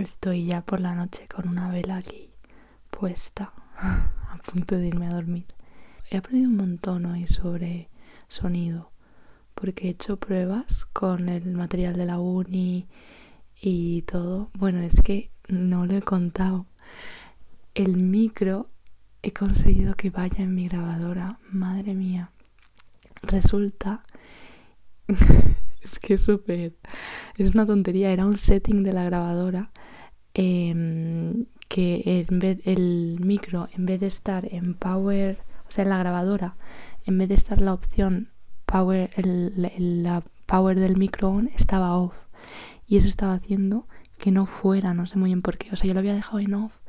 estoy ya por la noche con una vela aquí puesta, a punto de irme a dormir. He aprendido un montón hoy sobre sonido, porque he hecho pruebas con el material de la uni y todo. Bueno, es que no lo he contado. El micro he conseguido que vaya en mi grabadora. Madre mía. Resulta... es que es súper... Es una tontería. Era un setting de la grabadora. Em, que en vez el micro, en vez de estar en power, o sea, en la grabadora, en vez de estar la opción power, el, la power del micro on, estaba off. Y eso estaba haciendo que no fuera, no sé muy bien por qué. O sea, yo lo había dejado en off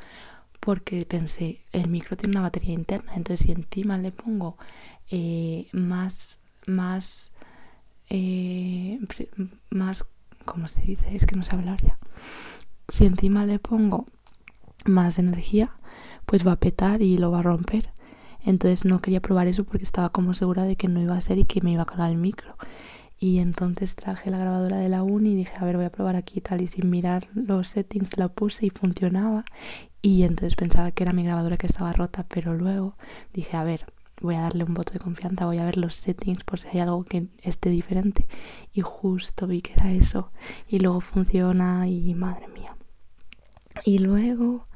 porque pensé, el micro tiene una batería interna, entonces si encima le pongo eh, más, más, eh, más, ¿cómo se dice? Es que no sé hablar ya. Si encima le pongo más energía, pues va a petar y lo va a romper. Entonces no quería probar eso porque estaba como segura de que no iba a ser y que me iba a cargar el micro. Y entonces traje la grabadora de la uni y dije, a ver, voy a probar aquí tal. Y sin mirar los settings la puse y funcionaba. Y entonces pensaba que era mi grabadora que estaba rota, pero luego dije, a ver, voy a darle un voto de confianza, voy a ver los settings por si hay algo que esté diferente. Y justo vi que era eso. Y luego funciona y madre mía. Y luego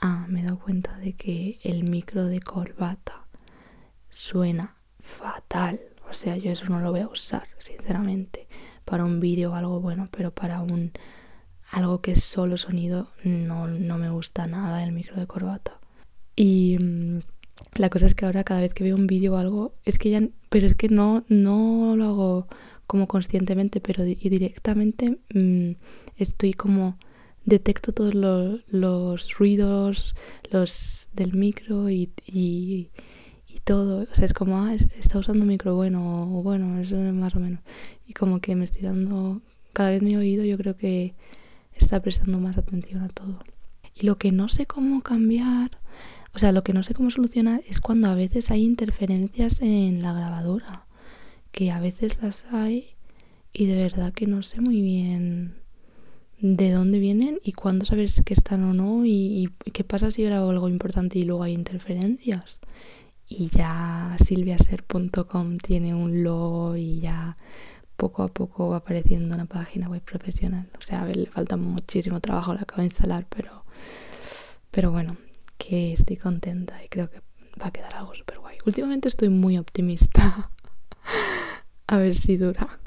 ah, me he dado cuenta de que el micro de corbata suena fatal. O sea, yo eso no lo voy a usar, sinceramente, para un vídeo o algo bueno, pero para un algo que es solo sonido, no, no me gusta nada el micro de corbata. Y mm, la cosa es que ahora cada vez que veo un vídeo o algo, es que ya, pero es que no, no lo hago como conscientemente, pero y directamente mm, estoy como detecto todos los, ruidos, los del micro y, y, todo. O sea, es como, ah, está usando micro bueno, o bueno, eso más o menos. Y como que me estoy dando, cada vez mi oído yo creo que está prestando más atención a todo. Y lo que no sé cómo cambiar, o sea, lo que no sé cómo solucionar es cuando a veces hay interferencias en la grabadora, que a veces las hay y de verdad que no sé muy bien de dónde vienen y cuándo sabes que están o no y, qué pasa si grabo algo importante y luego hay interferencias. Y ya silviaser.com tiene un logo y ya poco a poco va apareciendo una página web profesional. O sea, a ver, le falta muchísimo trabajo, la acabo de instalar, pero, pero bueno, que estoy contenta y creo que va a quedar algo súper guay. Últimamente estoy muy optimista. a ver si dura.